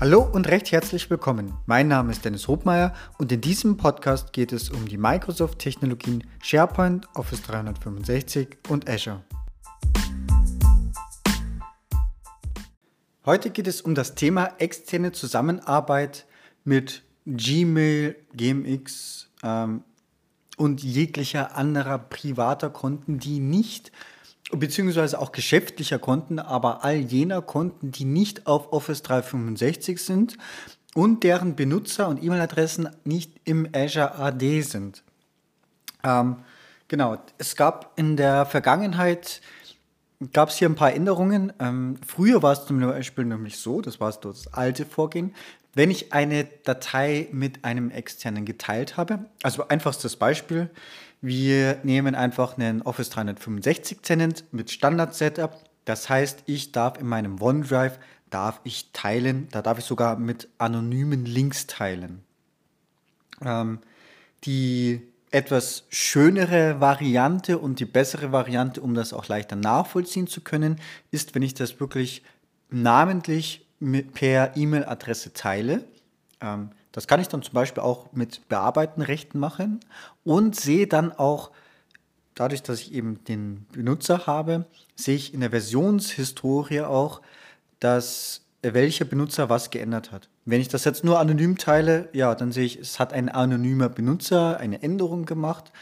Hallo und recht herzlich willkommen. Mein Name ist Dennis Hobmeier und in diesem Podcast geht es um die Microsoft-Technologien SharePoint, Office 365 und Azure. Heute geht es um das Thema externe Zusammenarbeit mit Gmail, GMX ähm, und jeglicher anderer privater Konten, die nicht beziehungsweise auch geschäftlicher Konten, aber all jener Konten, die nicht auf Office 365 sind und deren Benutzer und E-Mail-Adressen nicht im Azure AD sind. Ähm, genau, es gab in der Vergangenheit gab es hier ein paar Änderungen. Ähm, früher war es zum Beispiel nämlich so, das war das alte Vorgehen, wenn ich eine Datei mit einem externen geteilt habe, also einfachstes Beispiel, wir nehmen einfach einen Office 365 Tenant mit Standard Setup. Das heißt, ich darf in meinem OneDrive darf ich teilen, da darf ich sogar mit anonymen Links teilen. Ähm, die etwas schönere Variante und die bessere Variante, um das auch leichter nachvollziehen zu können, ist, wenn ich das wirklich namentlich per E-Mail-Adresse teile. Ähm, das kann ich dann zum Beispiel auch mit bearbeiten Rechten machen und sehe dann auch, dadurch, dass ich eben den Benutzer habe, sehe ich in der Versionshistorie auch, dass welcher Benutzer was geändert hat. Wenn ich das jetzt nur anonym teile, ja, dann sehe ich, es hat ein anonymer Benutzer eine Änderung gemacht.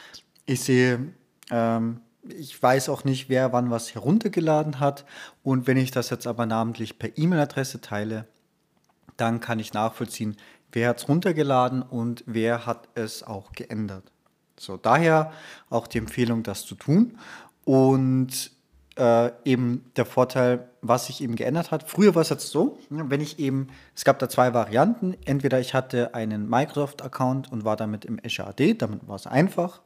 Ich sehe, ähm, ich weiß auch nicht, wer wann was heruntergeladen hat. Und wenn ich das jetzt aber namentlich per E-Mail-Adresse teile, dann kann ich nachvollziehen, wer hat es runtergeladen und wer hat es auch geändert. So, daher auch die Empfehlung, das zu tun. Und äh, eben der Vorteil, was sich eben geändert hat. Früher war es jetzt so, wenn ich eben, es gab da zwei Varianten. Entweder ich hatte einen Microsoft-Account und war damit im Azure AD, damit war es einfach.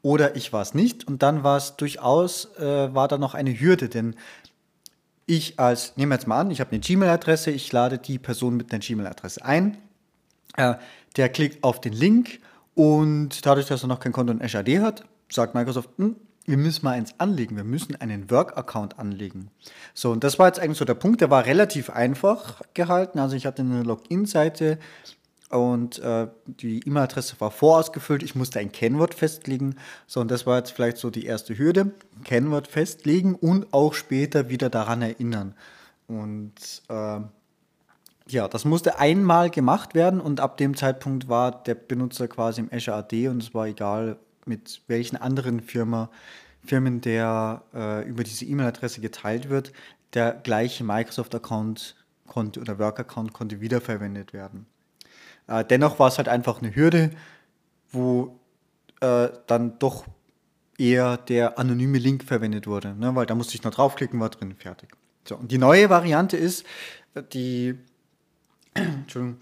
Oder ich war es nicht und dann war es durchaus, äh, war da noch eine Hürde, denn ich als, nehmen wir jetzt mal an, ich habe eine Gmail-Adresse, ich lade die Person mit einer Gmail-Adresse ein äh, der klickt auf den Link und dadurch, dass er noch kein Konto in Azure AD hat, sagt Microsoft, hm, wir müssen mal eins anlegen, wir müssen einen Work-Account anlegen. So, und das war jetzt eigentlich so der Punkt, der war relativ einfach gehalten. Also ich hatte eine Login-Seite und äh, die E-Mail-Adresse war vorausgefüllt. Ich musste ein Kennwort festlegen. So, und das war jetzt vielleicht so die erste Hürde. Kennwort festlegen und auch später wieder daran erinnern. Und äh, ja, das musste einmal gemacht werden und ab dem Zeitpunkt war der Benutzer quasi im Azure AD und es war egal, mit welchen anderen Firma, Firmen der äh, über diese E-Mail-Adresse geteilt wird, der gleiche Microsoft-Account konnte oder Work-Account konnte wiederverwendet werden. Äh, dennoch war es halt einfach eine Hürde, wo äh, dann doch eher der anonyme Link verwendet wurde, ne? weil da musste ich noch draufklicken, war drin, fertig. So, und die neue Variante ist, die Entschuldigung,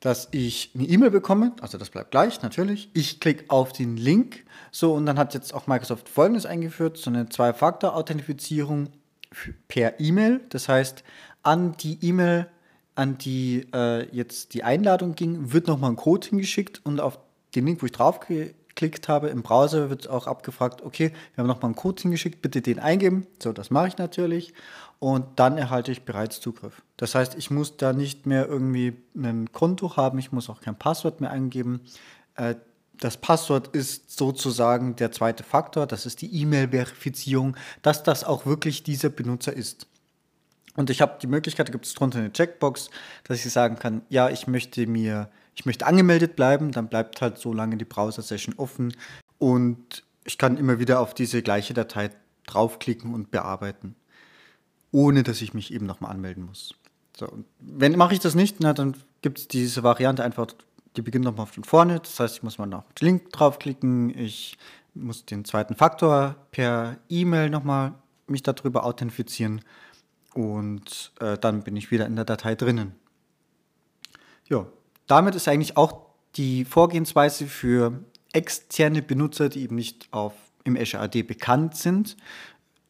dass ich eine E-Mail bekomme, also das bleibt gleich natürlich. Ich klicke auf den Link, so und dann hat jetzt auch Microsoft Folgendes eingeführt, so eine Zwei-Faktor-Authentifizierung per E-Mail. Das heißt, an die E-Mail, an die äh, jetzt die Einladung ging, wird nochmal ein Code hingeschickt und auf den Link, wo ich draufgeklickt habe, im Browser wird auch abgefragt, okay, wir haben nochmal einen Code hingeschickt, bitte den eingeben. So, das mache ich natürlich und dann erhalte ich bereits Zugriff. Das heißt, ich muss da nicht mehr irgendwie ein Konto haben, ich muss auch kein Passwort mehr eingeben. Äh, das Passwort ist sozusagen der zweite Faktor, das ist die E-Mail-Verifizierung, dass das auch wirklich dieser Benutzer ist. Und ich habe die Möglichkeit, da gibt es drunter eine Checkbox, dass ich sagen kann, ja, ich möchte mir, ich möchte angemeldet bleiben, dann bleibt halt so lange die Browser-Session offen und ich kann immer wieder auf diese gleiche Datei draufklicken und bearbeiten ohne dass ich mich eben nochmal anmelden muss. So, wenn mache ich das nicht, na, dann gibt es diese Variante einfach, die beginnt nochmal von vorne. Das heißt, ich muss mal noch den Link draufklicken, ich muss den zweiten Faktor per E-Mail nochmal mich darüber authentifizieren und äh, dann bin ich wieder in der Datei drinnen. Ja, damit ist eigentlich auch die Vorgehensweise für externe Benutzer, die eben nicht auf, im Azure AD bekannt sind,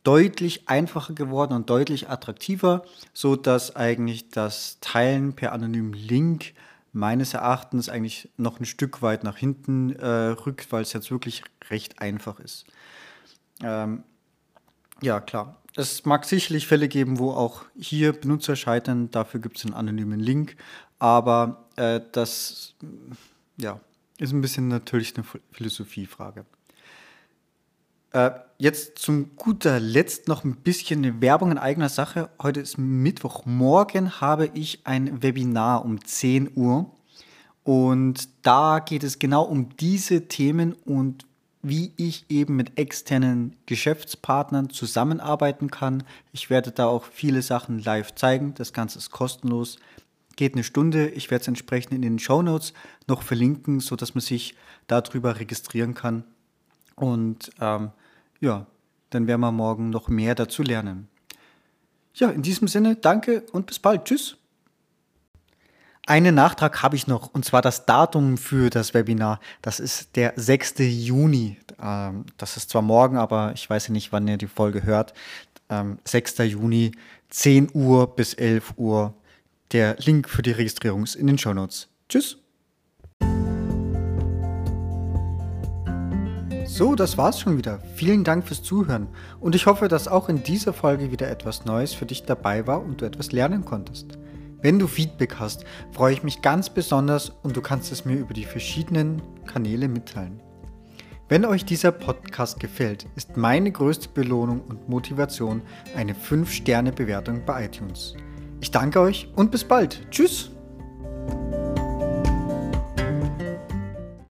deutlich einfacher geworden und deutlich attraktiver, so dass eigentlich das Teilen per anonymen Link meines Erachtens eigentlich noch ein Stück weit nach hinten äh, rückt, weil es jetzt wirklich recht einfach ist. Ähm, ja, klar. Es mag sicherlich Fälle geben, wo auch hier Benutzer scheitern. Dafür gibt es einen anonymen Link. aber äh, das ja, ist ein bisschen natürlich eine Philosophiefrage. Äh, jetzt zum guter Letzt noch ein bisschen Werbung in eigener Sache. Heute ist Mittwoch. Morgen habe ich ein Webinar um 10 Uhr. Und da geht es genau um diese Themen und wie ich eben mit externen Geschäftspartnern zusammenarbeiten kann. Ich werde da auch viele Sachen live zeigen. Das Ganze ist kostenlos. Geht eine Stunde. Ich werde es entsprechend in den Show Notes noch verlinken, sodass man sich darüber registrieren kann. Und ähm, ja, dann werden wir morgen noch mehr dazu lernen. Ja, in diesem Sinne, danke und bis bald. Tschüss. Einen Nachtrag habe ich noch, und zwar das Datum für das Webinar. Das ist der 6. Juni. Ähm, das ist zwar morgen, aber ich weiß ja nicht, wann ihr die Folge hört. 6. Ähm, Juni, 10 Uhr bis 11 Uhr. Der Link für die Registrierung ist in den Show Notes. Tschüss. So, das war's schon wieder. Vielen Dank fürs Zuhören und ich hoffe, dass auch in dieser Folge wieder etwas Neues für dich dabei war und du etwas lernen konntest. Wenn du Feedback hast, freue ich mich ganz besonders und du kannst es mir über die verschiedenen Kanäle mitteilen. Wenn euch dieser Podcast gefällt, ist meine größte Belohnung und Motivation eine 5-Sterne-Bewertung bei iTunes. Ich danke euch und bis bald. Tschüss!